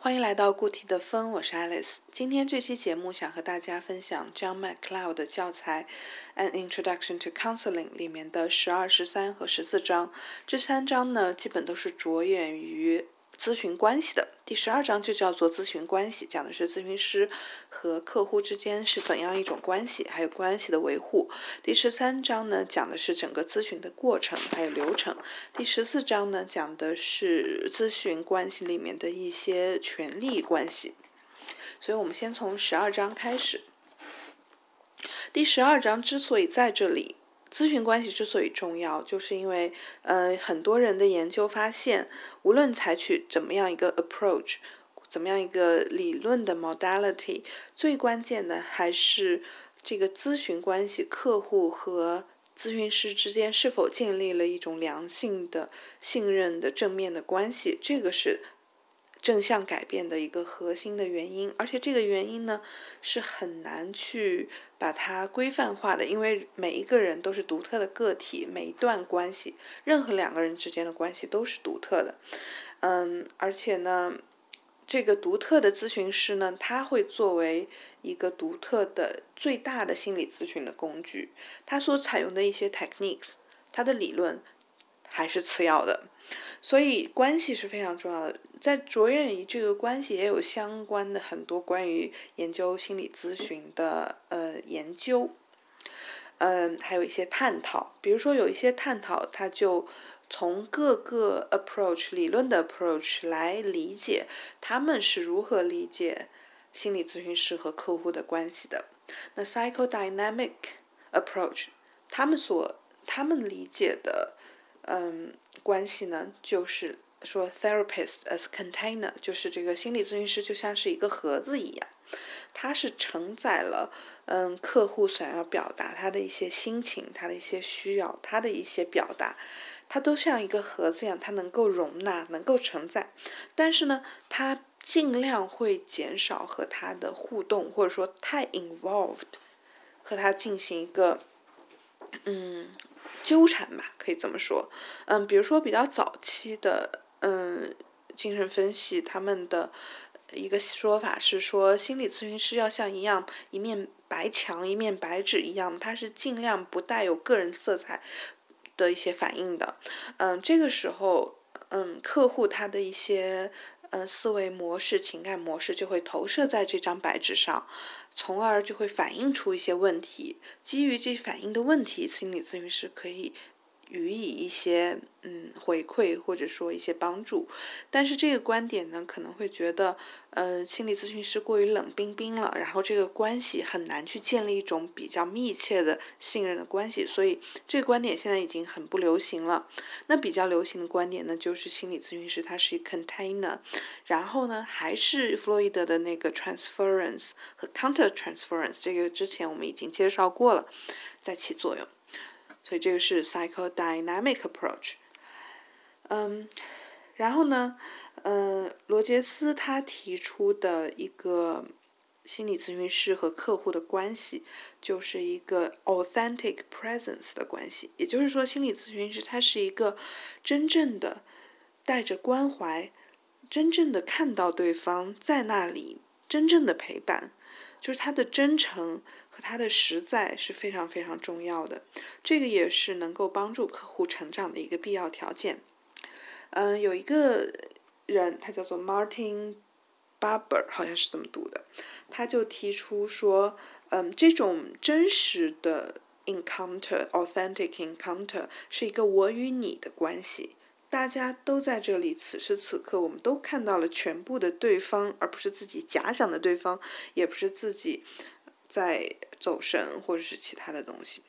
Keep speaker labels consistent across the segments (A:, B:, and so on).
A: 欢迎来到固体的风，我是 Alice。今天这期节目想和大家分享 John McCloud 的教材《An Introduction to Counseling》里面的十二、十三和十四章。这三章呢，基本都是着眼于。咨询关系的第十二章就叫做咨询关系，讲的是咨询师和客户之间是怎样一种关系，还有关系的维护。第十三章呢，讲的是整个咨询的过程还有流程。第十四章呢，讲的是咨询关系里面的一些权利关系。所以我们先从十二章开始。第十二章之所以在这里。咨询关系之所以重要，就是因为，呃，很多人的研究发现，无论采取怎么样一个 approach，怎么样一个理论的 modality，最关键的还是这个咨询关系，客户和咨询师之间是否建立了一种良性的、信任的正面的关系，这个是。正向改变的一个核心的原因，而且这个原因呢是很难去把它规范化的，因为每一个人都是独特的个体，每一段关系，任何两个人之间的关系都是独特的。嗯，而且呢，这个独特的咨询师呢，他会作为一个独特的最大的心理咨询的工具，他所采用的一些 techniques，他的理论还是次要的。所以关系是非常重要的，在着眼于这个关系，也有相关的很多关于研究心理咨询的呃研究，嗯，还有一些探讨。比如说有一些探讨，它就从各个 approach 理论的 approach 来理解他们是如何理解心理咨询师和客户的关系的。那 psychodynamic approach，他们所他们理解的。嗯，关系呢，就是说，therapist as container，就是这个心理咨询师就像是一个盒子一样，它是承载了嗯客户想要表达他的一些心情，他的一些需要，他的一些表达，它都像一个盒子一样，它能够容纳，能够承载，但是呢，它尽量会减少和他的互动，或者说太 involved，和他进行一个嗯。纠缠吧，可以这么说。嗯，比如说比较早期的，嗯，精神分析，他们的一个说法是说，心理咨询师要像一样一面白墙、一面白纸一样，它是尽量不带有个人色彩的一些反应的。嗯，这个时候，嗯，客户他的一些。嗯，思维模式、情感模式就会投射在这张白纸上，从而就会反映出一些问题。基于这反映的问题，心理咨询师可以。予以一些嗯回馈或者说一些帮助，但是这个观点呢可能会觉得，呃，心理咨询师过于冷冰冰了，然后这个关系很难去建立一种比较密切的信任的关系，所以这个观点现在已经很不流行了。那比较流行的观点呢，就是心理咨询师他是一 container，然后呢还是弗洛伊德的那个 transference 和 counter transference，这个之前我们已经介绍过了，在起作用。所以这个是 psychodynamic approach，嗯，然后呢，呃，罗杰斯他提出的一个心理咨询师和客户的关系，就是一个 authentic presence 的关系。也就是说，心理咨询师他是一个真正的带着关怀，真正的看到对方在那里，真正的陪伴，就是他的真诚。和他的实在是非常非常重要的，这个也是能够帮助客户成长的一个必要条件。嗯，有一个人，他叫做 Martin Barber，好像是这么读的，他就提出说，嗯，这种真实的 encounter，authentic encounter，是一个我与你的关系，大家都在这里，此时此刻，我们都看到了全部的对方，而不是自己假想的对方，也不是自己。在走神或者是其他的东西，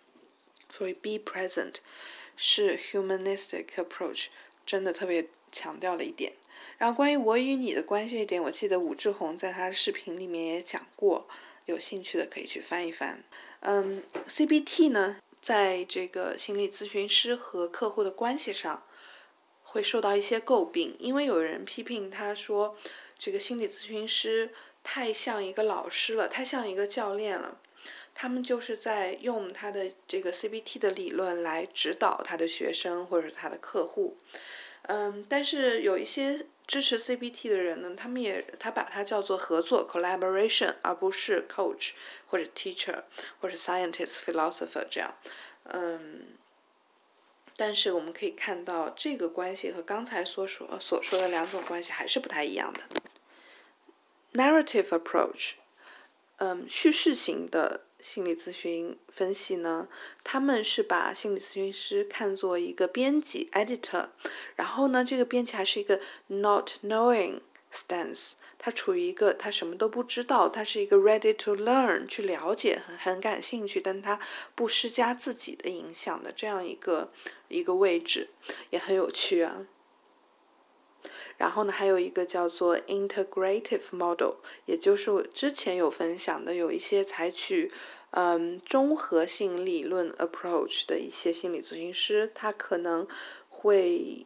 A: 所以 be present 是 humanistic approach 真的特别强调了一点。然后关于我与你的关系一点，我记得武志红在他的视频里面也讲过，有兴趣的可以去翻一翻。嗯，CBT 呢，在这个心理咨询师和客户的关系上会受到一些诟病，因为有人批评他说，这个心理咨询师。太像一个老师了，太像一个教练了。他们就是在用他的这个 CBT 的理论来指导他的学生或者他的客户。嗯，但是有一些支持 CBT 的人呢，他们也他把它叫做合作 （collaboration），而不是 coach 或者 teacher 或者 scientist、philosopher 这样。嗯，但是我们可以看到，这个关系和刚才所说所说的两种关系还是不太一样的。Narrative approach，嗯，叙事型的。心理咨询分析呢，他们是把心理咨询师看作一个编辑 （editor），然后呢，这个编辑还是一个 not knowing stance，他处于一个他什么都不知道，他是一个 ready to learn 去了解，很很感兴趣，但他不施加自己的影响的这样一个一个位置，也很有趣啊。然后呢，还有一个叫做 integrative model，也就是我之前有分享的，有一些采取嗯综合性理论 approach 的一些心理咨询师，他可能会。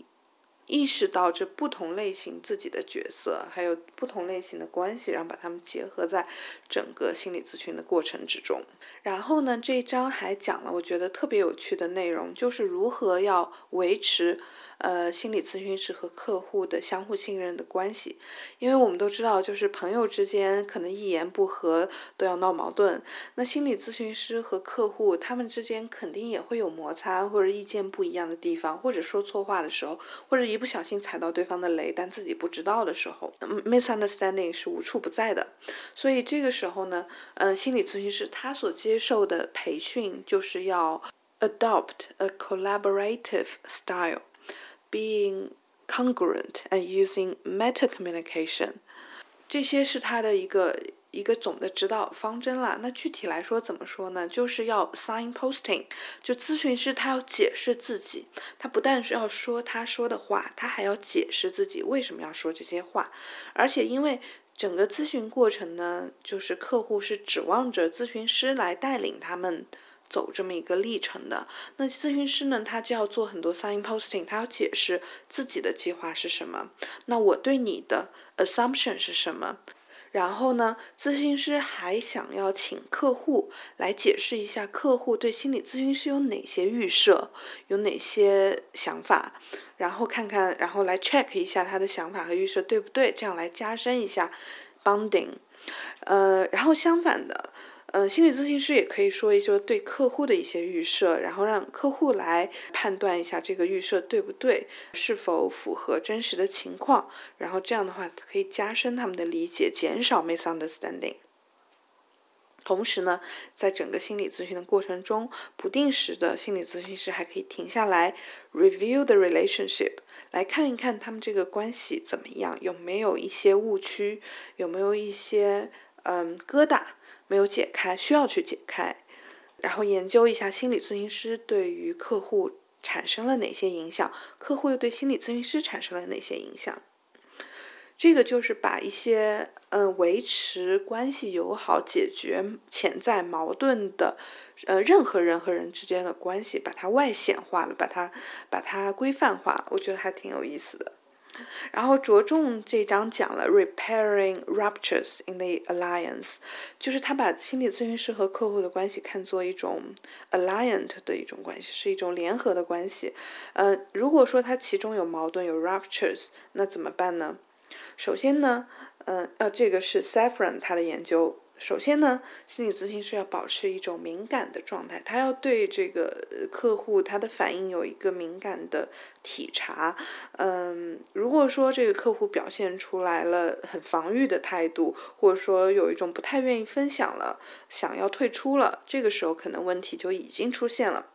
A: 意识到这不同类型自己的角色，还有不同类型的关系，然后把它们结合在整个心理咨询的过程之中。然后呢，这一章还讲了我觉得特别有趣的内容，就是如何要维持呃心理咨询师和客户的相互信任的关系。因为我们都知道，就是朋友之间可能一言不合都要闹矛盾，那心理咨询师和客户他们之间肯定也会有摩擦或者意见不一样的地方，或者说错话的时候，或者一不小心踩到对方的雷，但自己不知道的时候，misunderstanding 是无处不在的。所以这个时候呢，嗯，心理咨询师他所接受的培训就是要 adopt a collaborative style. Being congruent and using meta communication。这些是他的一个。一个总的指导方针啦。那具体来说怎么说呢？就是要 signposting，就咨询师他要解释自己，他不但是要说他说的话，他还要解释自己为什么要说这些话。而且因为整个咨询过程呢，就是客户是指望着咨询师来带领他们走这么一个历程的。那咨询师呢，他就要做很多 signposting，他要解释自己的计划是什么。那我对你的 assumption 是什么？然后呢，咨询师还想要请客户来解释一下客户对心理咨询师有哪些预设，有哪些想法，然后看看，然后来 check 一下他的想法和预设对不对，这样来加深一下 bonding。呃，然后相反的。嗯，心理咨询师也可以说一说对客户的一些预设，然后让客户来判断一下这个预设对不对，是否符合真实的情况，然后这样的话可以加深他们的理解，减少 misunderstanding。同时呢，在整个心理咨询的过程中，不定时的心理咨询师还可以停下来 review the relationship，来看一看他们这个关系怎么样，有没有一些误区，有没有一些嗯疙瘩。没有解开，需要去解开，然后研究一下心理咨询师对于客户产生了哪些影响，客户又对心理咨询师产生了哪些影响。这个就是把一些嗯维持关系友好、解决潜在矛盾的呃任何人和人之间的关系，把它外显化了，把它把它规范化，我觉得还挺有意思的。然后着重这章讲了 repairing ruptures in the alliance，就是他把心理咨询师和客户的关系看作一种 alliant 的一种关系，是一种联合的关系。呃，如果说他其中有矛盾有 ruptures，那怎么办呢？首先呢，嗯，呃，这个是 Saffron 他的研究。首先呢，心理咨询师要保持一种敏感的状态，他要对这个客户他的反应有一个敏感的体察。嗯，如果说这个客户表现出来了很防御的态度，或者说有一种不太愿意分享了，想要退出了，这个时候可能问题就已经出现了。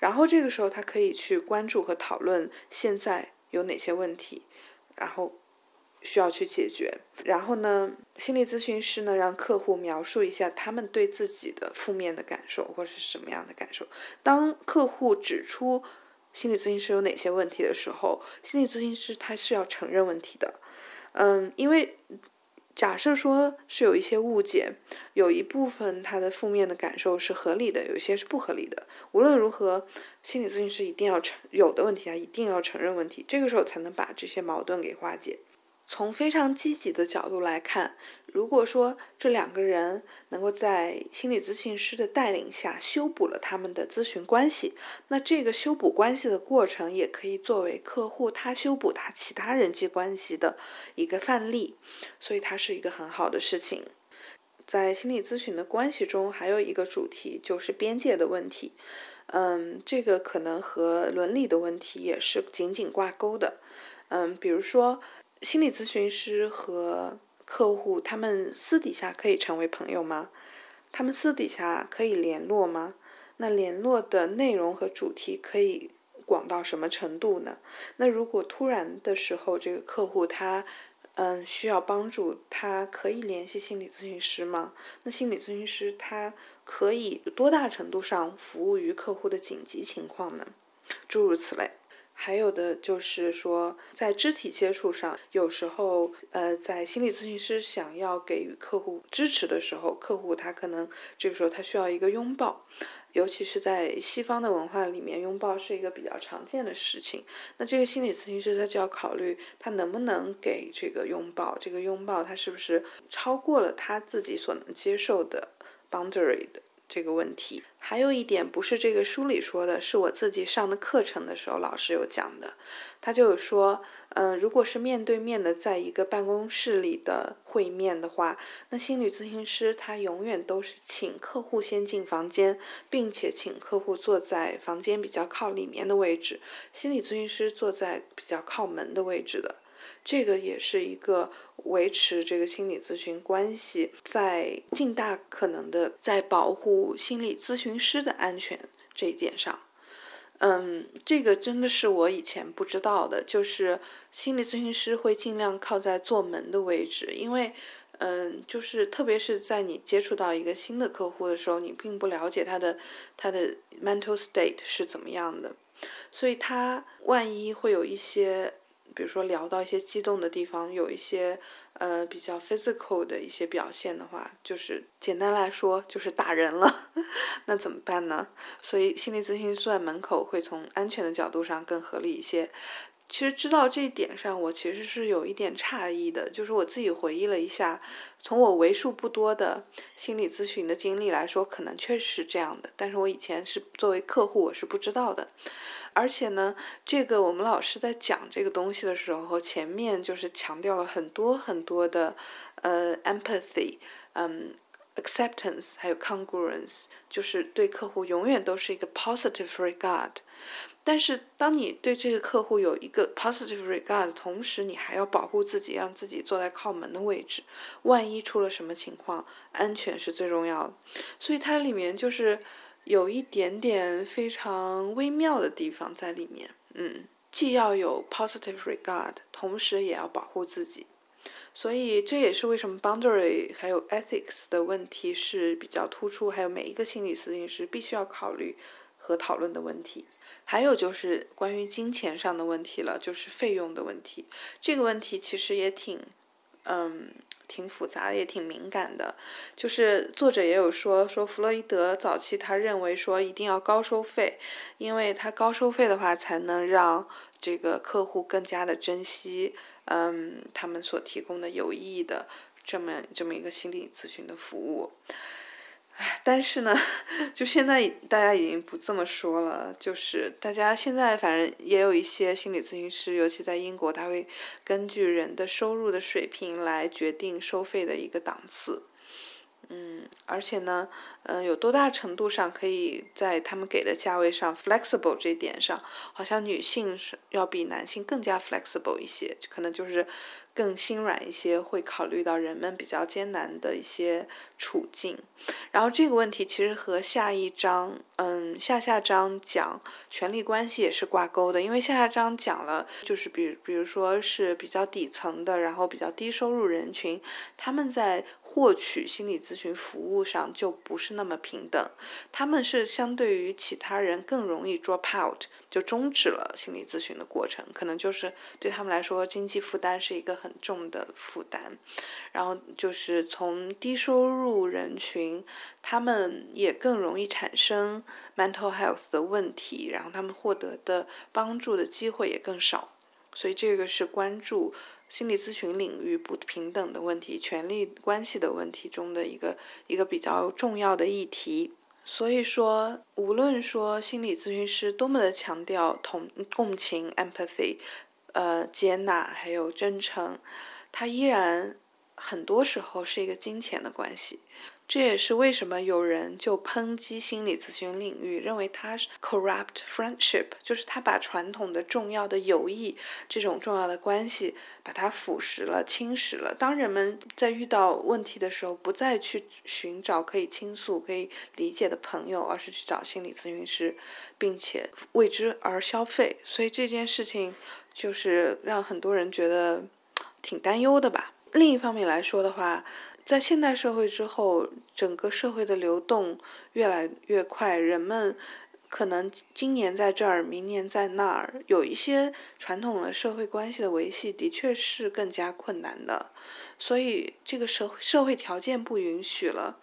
A: 然后这个时候他可以去关注和讨论现在有哪些问题，然后。需要去解决，然后呢，心理咨询师呢让客户描述一下他们对自己的负面的感受或者是什么样的感受。当客户指出心理咨询师有哪些问题的时候，心理咨询师他是要承认问题的。嗯，因为假设说是有一些误解，有一部分他的负面的感受是合理的，有一些是不合理的。无论如何，心理咨询师一定要承有的问题啊，一定要承认问题，这个时候才能把这些矛盾给化解。从非常积极的角度来看，如果说这两个人能够在心理咨询师的带领下修补了他们的咨询关系，那这个修补关系的过程也可以作为客户他修补他其他人际关系的一个范例，所以它是一个很好的事情。在心理咨询的关系中，还有一个主题就是边界的问题。嗯，这个可能和伦理的问题也是紧紧挂钩的。嗯，比如说心理咨询师和客户他们私底下可以成为朋友吗？他们私底下可以联络吗？那联络的内容和主题可以广到什么程度呢？那如果突然的时候，这个客户他嗯需要帮助，他可以联系心理咨询师吗？那心理咨询师他可以多大程度上服务于客户的紧急情况呢？诸如此类。还有的就是说，在肢体接触上，有时候，呃，在心理咨询师想要给予客户支持的时候，客户他可能这个时候他需要一个拥抱，尤其是在西方的文化里面，拥抱是一个比较常见的事情。那这个心理咨询师他就要考虑，他能不能给这个拥抱，这个拥抱他是不是超过了他自己所能接受的 boundary 的。这个问题还有一点不是这个书里说的，是我自己上的课程的时候老师有讲的。他就有说，嗯，如果是面对面的，在一个办公室里的会面的话，那心理咨询师他永远都是请客户先进房间，并且请客户坐在房间比较靠里面的位置，心理咨询师坐在比较靠门的位置的。这个也是一个维持这个心理咨询关系，在尽大可能的在保护心理咨询师的安全这一点上，嗯，这个真的是我以前不知道的，就是心理咨询师会尽量靠在坐门的位置，因为，嗯，就是特别是在你接触到一个新的客户的时候，你并不了解他的他的 mental state 是怎么样的，所以他万一会有一些。比如说聊到一些激动的地方，有一些呃比较 physical 的一些表现的话，就是简单来说就是打人了，那怎么办呢？所以心理咨询师在门口会从安全的角度上更合理一些。其实知道这一点上，我其实是有一点诧异的，就是我自己回忆了一下，从我为数不多的心理咨询的经历来说，可能确实是这样的，但是我以前是作为客户，我是不知道的。而且呢，这个我们老师在讲这个东西的时候，前面就是强调了很多很多的，呃，empathy，嗯，acceptance，还有 congruence，就是对客户永远都是一个 positive regard。但是当你对这个客户有一个 positive regard，同时你还要保护自己，让自己坐在靠门的位置，万一出了什么情况，安全是最重要的。所以它里面就是。有一点点非常微妙的地方在里面，嗯，既要有 positive regard，同时也要保护自己，所以这也是为什么 boundary 还有 ethics 的问题是比较突出，还有每一个心理咨询师必须要考虑和讨论的问题。还有就是关于金钱上的问题了，就是费用的问题，这个问题其实也挺，嗯。挺复杂的，也挺敏感的。就是作者也有说，说弗洛伊德早期他认为说一定要高收费，因为他高收费的话，才能让这个客户更加的珍惜，嗯，他们所提供的有意义的这么这么一个心理咨询的服务。但是呢，就现在大家已经不这么说了，就是大家现在反正也有一些心理咨询师，尤其在英国，他会根据人的收入的水平来决定收费的一个档次。嗯，而且呢，嗯，有多大程度上可以在他们给的价位上 flexible 这点上，好像女性是要比男性更加 flexible 一些，可能就是更心软一些，会考虑到人们比较艰难的一些处境。然后这个问题其实和下一章，嗯，下下章讲权力关系也是挂钩的，因为下下章讲了，就是比比如说是比较底层的，然后比较低收入人群，他们在获取心理咨询服务上就不是那么平等，他们是相对于其他人更容易 drop out，就终止了心理咨询的过程，可能就是对他们来说经济负担是一个很重的负担，然后就是从低收入人群，他们也更容易产生 mental health 的问题，然后他们获得的帮助的机会也更少，所以这个是关注。心理咨询领域不平等的问题、权力关系的问题中的一个一个比较重要的议题。所以说，无论说心理咨询师多么的强调同共情 （empathy），呃，接纳还有真诚，它依然很多时候是一个金钱的关系。这也是为什么有人就抨击心理咨询领域，认为它是 corrupt friendship，就是他把传统的重要的友谊这种重要的关系，把它腐蚀了、侵蚀了。当人们在遇到问题的时候，不再去寻找可以倾诉、可以理解的朋友，而是去找心理咨询师，并且为之而消费。所以这件事情就是让很多人觉得挺担忧的吧。另一方面来说的话，在现代社会之后，整个社会的流动越来越快，人们可能今年在这儿，明年在那儿，有一些传统的社会关系的维系的确是更加困难的，所以这个社社会条件不允许了，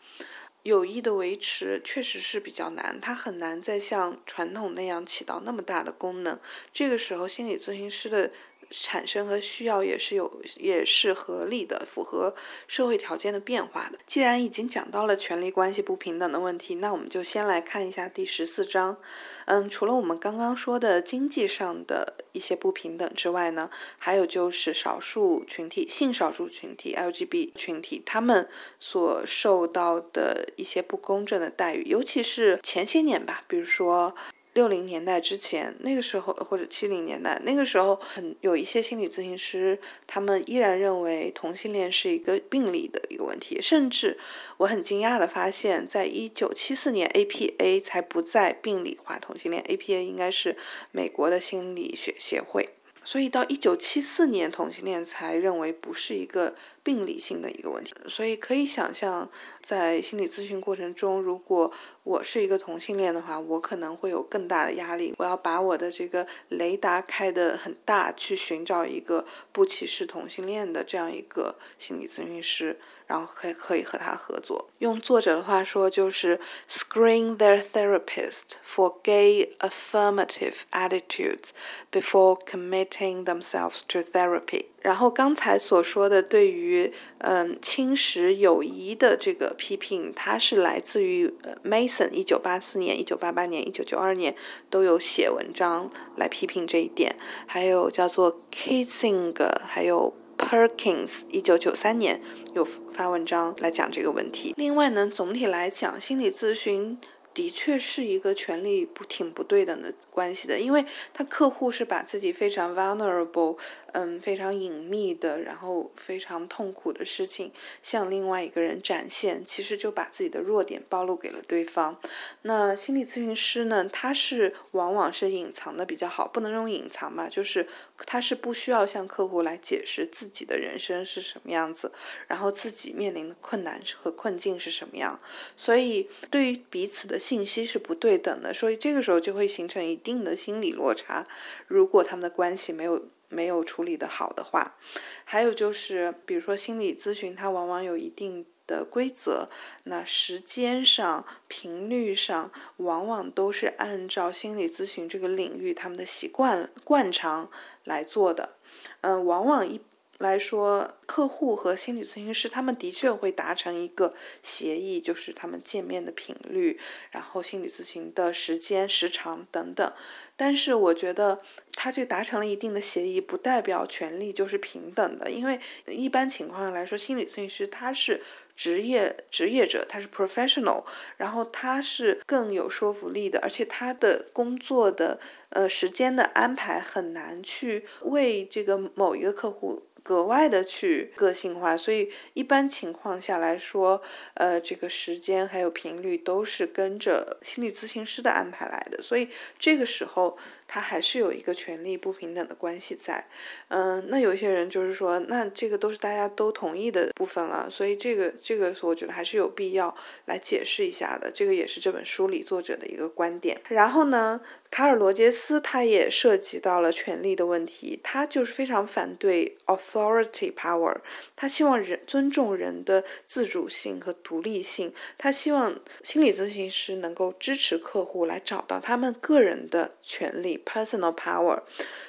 A: 友谊的维持确实是比较难，它很难再像传统那样起到那么大的功能。这个时候，心理咨询师的。产生和需要也是有，也是合理的，符合社会条件的变化的。既然已经讲到了权力关系不平等的问题，那我们就先来看一下第十四章。嗯，除了我们刚刚说的经济上的一些不平等之外呢，还有就是少数群体、性少数群体 LGB 群体）他们所受到的一些不公正的待遇，尤其是前些年吧，比如说。六零年代之前，那个时候或者七零年代，那个时候很有一些心理咨询师，他们依然认为同性恋是一个病理的一个问题。甚至我很惊讶的发现，在一九七四年，APA 才不再病理化同性恋，APA 应该是美国的心理学协会。所以到一九七四年，同性恋才认为不是一个病理性的一个问题。所以可以想象，在心理咨询过程中，如果我是一个同性恋的话，我可能会有更大的压力。我要把我的这个雷达开得很大，去寻找一个不歧视同性恋的这样一个心理咨询师，然后可以可以和他合作。用作者的话说，就是 screen their therapist for gay affirmative attitudes before committing themselves to therapy。然后刚才所说的对于嗯侵蚀友谊的这个批评，它是来自于 Mason 一九八四年、一九八八年、一九九二年都有写文章来批评这一点，还有叫做 Kissinger，还有 Perkins 一九九三年有发文章来讲这个问题。另外呢，总体来讲，心理咨询。的确是一个权利不挺不对等的关系的，因为他客户是把自己非常 vulnerable，嗯，非常隐秘的，然后非常痛苦的事情向另外一个人展现，其实就把自己的弱点暴露给了对方。那心理咨询师呢，他是往往是隐藏的比较好，不能用隐藏吧，就是他是不需要向客户来解释自己的人生是什么样子，然后自己面临的困难和困境是什么样，所以对于彼此的。信息是不对等的，所以这个时候就会形成一定的心理落差。如果他们的关系没有没有处理的好的话，还有就是，比如说心理咨询，它往往有一定的规则，那时间上、频率上，往往都是按照心理咨询这个领域他们的习惯惯常来做的。嗯，往往一。来说，客户和心理咨询师他们的确会达成一个协议，就是他们见面的频率，然后心理咨询的时间时长等等。但是我觉得，他这达成了一定的协议，不代表权利就是平等的，因为一般情况下来说，心理咨询师他是职业职业者，他是 professional，然后他是更有说服力的，而且他的工作的呃时间的安排很难去为这个某一个客户。格外的去个性化，所以一般情况下来说，呃，这个时间还有频率都是跟着心理咨询师的安排来的，所以这个时候。他还是有一个权利不平等的关系在，嗯，那有些人就是说，那这个都是大家都同意的部分了，所以这个这个我觉得还是有必要来解释一下的，这个也是这本书里作者的一个观点。然后呢，卡尔罗杰斯他也涉及到了权力的问题，他就是非常反对 authority power，他希望人尊重人的自主性和独立性，他希望心理咨询师能够支持客户来找到他们个人的权利。Personal power，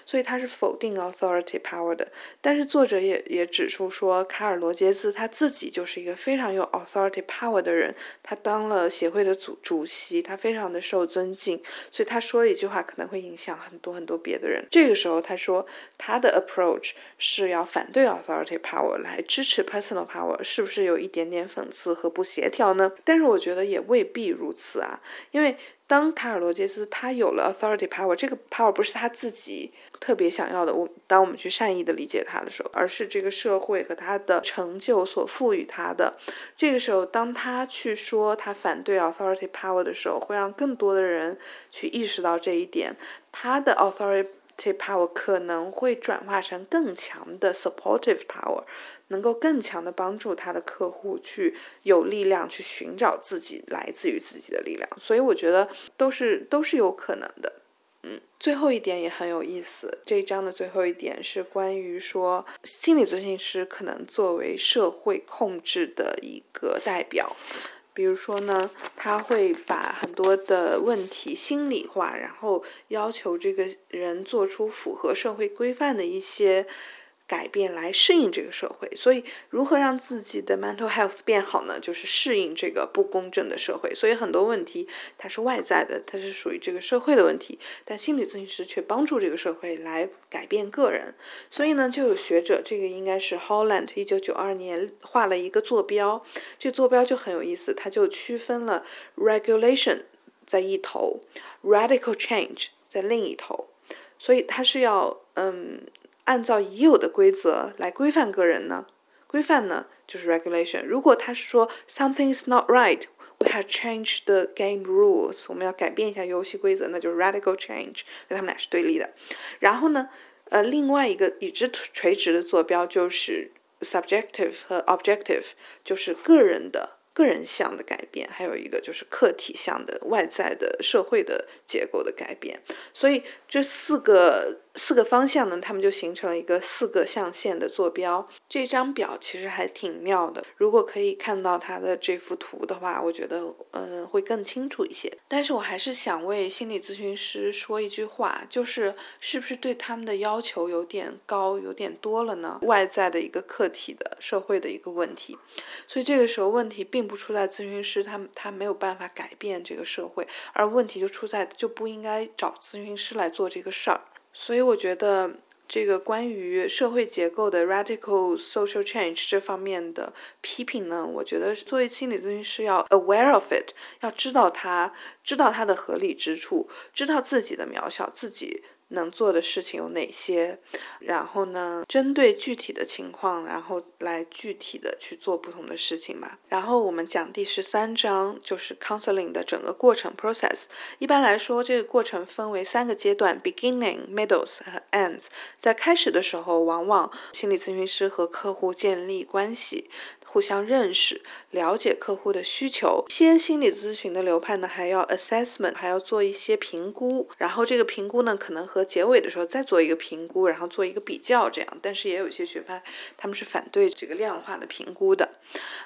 A: 所以他是否定 authority power 的。但是作者也也指出说，卡尔罗杰斯他自己就是一个非常有 authority power 的人，他当了协会的主主席，他非常的受尊敬，所以他说了一句话可能会影响很多很多别的人。这个时候他说他的 approach 是要反对 authority power 来支持 personal power，是不是有一点点讽刺和不协调呢？但是我觉得也未必如此啊，因为。当卡尔罗杰斯他有了 authority power，这个 power 不是他自己特别想要的。我当我们去善意的理解他的时候，而是这个社会和他的成就所赋予他的。这个时候，当他去说他反对 authority power 的时候，会让更多的人去意识到这一点。他的 authority power 可能会转化成更强的 supportive power。能够更强的帮助他的客户去有力量去寻找自己来自于自己的力量，所以我觉得都是都是有可能的。嗯，最后一点也很有意思，这一章的最后一点是关于说心理咨询师可能作为社会控制的一个代表，比如说呢，他会把很多的问题心理化，然后要求这个人做出符合社会规范的一些。改变来适应这个社会，所以如何让自己的 mental health 变好呢？就是适应这个不公正的社会。所以很多问题它是外在的，它是属于这个社会的问题，但心理咨询师却帮助这个社会来改变个人。所以呢，就有学者，这个应该是 Holland 一九九二年画了一个坐标，这坐标就很有意思，它就区分了 regulation 在一头，radical change 在另一头，所以它是要嗯。按照已有的规则来规范个人呢？规范呢就是 regulation。如果他是说 something is not right，we have changed the game rules，我们要改变一下游戏规则，那就是 radical change。所以他们俩是对立的。然后呢，呃，另外一个与之垂直的坐标就是 subjective 和 objective，就是个人的。个人向的改变，还有一个就是客体向的外在的社会的结构的改变，所以这四个四个方向呢，他们就形成了一个四个象限的坐标。这张表其实还挺妙的，如果可以看到它的这幅图的话，我觉得嗯会更清楚一些。但是我还是想为心理咨询师说一句话，就是是不是对他们的要求有点高，有点多了呢？外在的一个客体的社会的一个问题，所以这个时候问题并。不出在咨询师，他他没有办法改变这个社会，而问题就出在就不应该找咨询师来做这个事儿。所以我觉得这个关于社会结构的 radical social change 这方面的批评呢，我觉得作为心理咨询师要 aware of it，要知道它，知道它的合理之处，知道自己的渺小，自己。能做的事情有哪些？然后呢，针对具体的情况，然后来具体的去做不同的事情吧。然后我们讲第十三章，就是 counseling 的整个过程 process。一般来说，这个过程分为三个阶段：beginning、middles 和 ends。在开始的时候，往往心理咨询师和客户建立关系。互相认识，了解客户的需求。一些心理咨询的流派呢，还要 assessment，还要做一些评估。然后这个评估呢，可能和结尾的时候再做一个评估，然后做一个比较，这样。但是也有一些学派，他们是反对这个量化的评估的。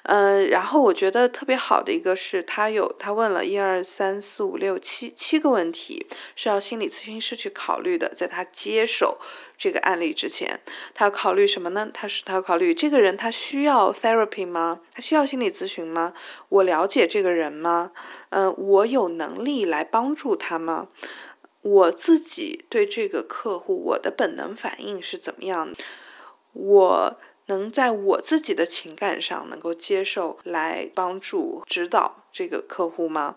A: 呃，然后我觉得特别好的一个是，他有他问了一二三四五六七七个问题，是要心理咨询师去考虑的，在他接手。这个案例之前，他要考虑什么呢？他是他要考虑这个人他需要 therapy 吗？他需要心理咨询吗？我了解这个人吗？嗯，我有能力来帮助他吗？我自己对这个客户，我的本能反应是怎么样？我能在我自己的情感上能够接受来帮助指导这个客户吗？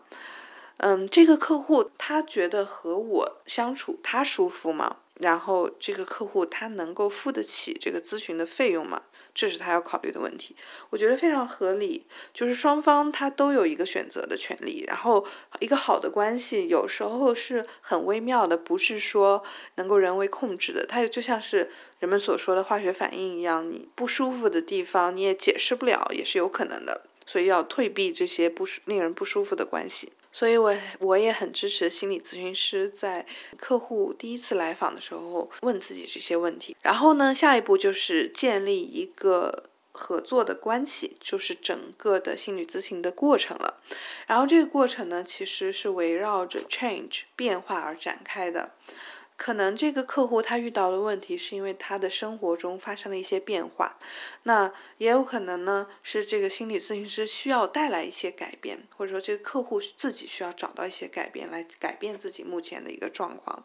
A: 嗯，这个客户他觉得和我相处他舒服吗？然后这个客户他能够付得起这个咨询的费用吗？这是他要考虑的问题。我觉得非常合理，就是双方他都有一个选择的权利。然后一个好的关系有时候是很微妙的，不是说能够人为控制的。它就像是人们所说的化学反应一样，你不舒服的地方你也解释不了，也是有可能的。所以要退避这些不令人不舒服的关系。所以，我我也很支持心理咨询师在客户第一次来访的时候问自己这些问题。然后呢，下一步就是建立一个合作的关系，就是整个的心理咨询的过程了。然后这个过程呢，其实是围绕着 change 变化而展开的。可能这个客户他遇到的问题是因为他的生活中发生了一些变化，那也有可能呢是这个心理咨询师需要带来一些改变，或者说这个客户自己需要找到一些改变来改变自己目前的一个状况，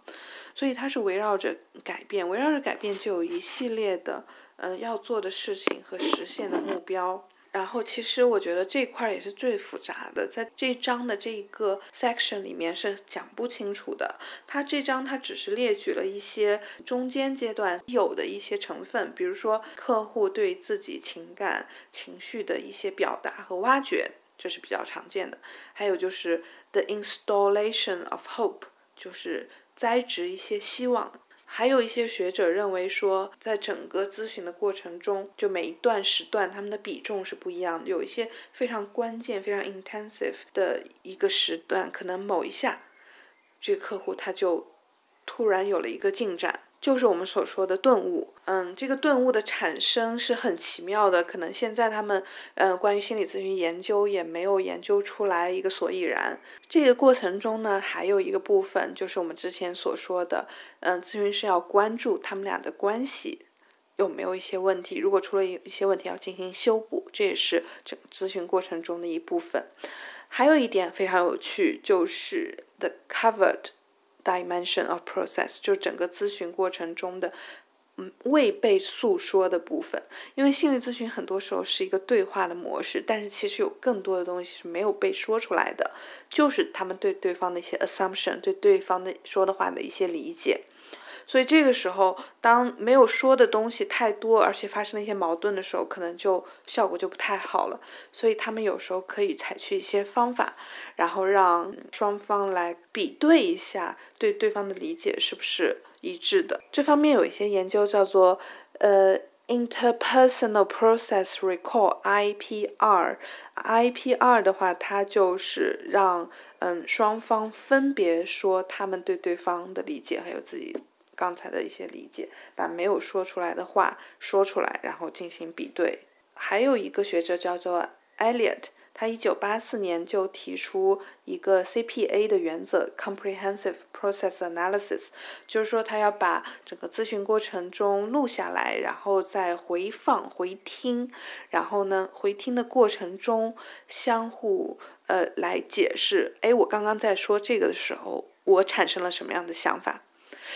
A: 所以它是围绕着改变，围绕着改变就有一系列的嗯要做的事情和实现的目标。然后，其实我觉得这块也是最复杂的，在这章的这一个 section 里面是讲不清楚的。它这章它只是列举了一些中间阶段有的一些成分，比如说客户对自己情感情绪的一些表达和挖掘，这是比较常见的。还有就是 the installation of hope，就是栽植一些希望。还有一些学者认为说，在整个咨询的过程中，就每一段时段他们的比重是不一样的。有一些非常关键、非常 intensive 的一个时段，可能某一下，这个客户他就突然有了一个进展。就是我们所说的顿悟，嗯，这个顿悟的产生是很奇妙的，可能现在他们，嗯，关于心理咨询研究也没有研究出来一个所以然。这个过程中呢，还有一个部分就是我们之前所说的，嗯，咨询师要关注他们俩的关系有没有一些问题，如果出了一些问题要进行修补，这也是整咨询过程中的一部分。还有一点非常有趣，就是 the covered。Dimension of process 就整个咨询过程中的嗯未被诉说的部分，因为心理咨询很多时候是一个对话的模式，但是其实有更多的东西是没有被说出来的，就是他们对对方的一些 assumption，对对方的说的话的一些理解。所以这个时候，当没有说的东西太多，而且发生了一些矛盾的时候，可能就效果就不太好了。所以他们有时候可以采取一些方法，然后让双方来比对一下，对对方的理解是不是一致的。这方面有一些研究叫做呃 interpersonal process recall（IPR）。IPR 的话，它就是让嗯双方分别说他们对对方的理解，还有自己。刚才的一些理解，把没有说出来的话说出来，然后进行比对。还有一个学者叫做 Elliot，他一九八四年就提出一个 CPA 的原则 （Comprehensive Process Analysis），就是说他要把整个咨询过程中录下来，然后再回放、回听，然后呢，回听的过程中相互呃来解释，哎，我刚刚在说这个的时候，我产生了什么样的想法？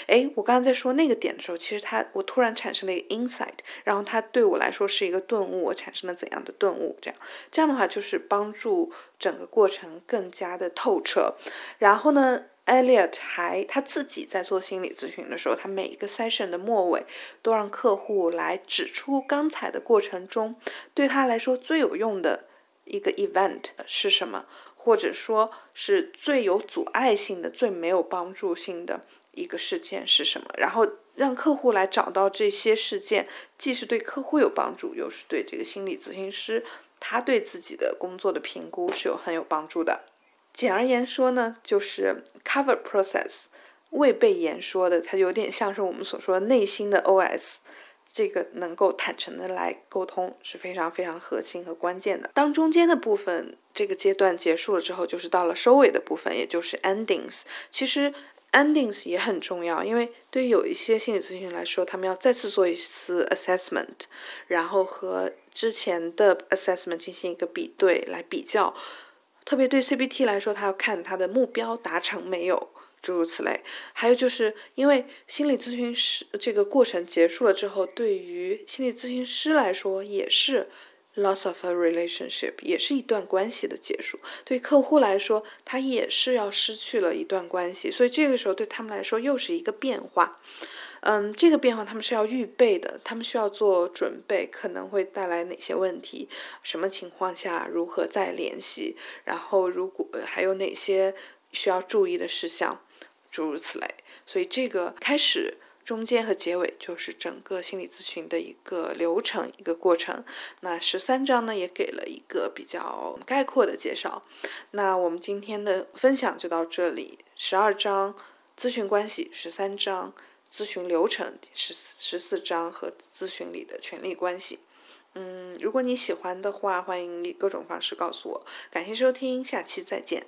A: 哎，我刚刚在说那个点的时候，其实他我突然产生了一个 insight，然后他对我来说是一个顿悟，我产生了怎样的顿悟？这样这样的话就是帮助整个过程更加的透彻。然后呢，Elliot 还他自己在做心理咨询的时候，他每一个 session 的末尾都让客户来指出刚才的过程中对他来说最有用的一个 event 是什么，或者说是最有阻碍性的、最没有帮助性的。一个事件是什么？然后让客户来找到这些事件，既是对客户有帮助，又是对这个心理咨询师他对自己的工作的评估是有很有帮助的。简而言说呢，就是 cover process 未被言说的，它有点像是我们所说的内心的 OS，这个能够坦诚的来沟通是非常非常核心和关键的。当中间的部分这个阶段结束了之后，就是到了收尾的部分，也就是 endings。其实。Endings 也很重要，因为对于有一些心理咨询来说，他们要再次做一次 assessment，然后和之前的 assessment 进行一个比对来比较。特别对 CBT 来说，他要看他的目标达成没有，诸如此类。还有就是因为心理咨询师这个过程结束了之后，对于心理咨询师来说也是。Loss of a relationship 也是一段关系的结束，对客户来说，他也是要失去了一段关系，所以这个时候对他们来说又是一个变化。嗯，这个变化他们是要预备的，他们需要做准备，可能会带来哪些问题，什么情况下如何再联系，然后如果还有哪些需要注意的事项，诸如此类。所以这个开始。中间和结尾就是整个心理咨询的一个流程、一个过程。那十三章呢，也给了一个比较概括的介绍。那我们今天的分享就到这里。十二章咨询关系，十三章咨询流程，十十四章和咨询里的权利关系。嗯，如果你喜欢的话，欢迎以各种方式告诉我。感谢收听，下期再见。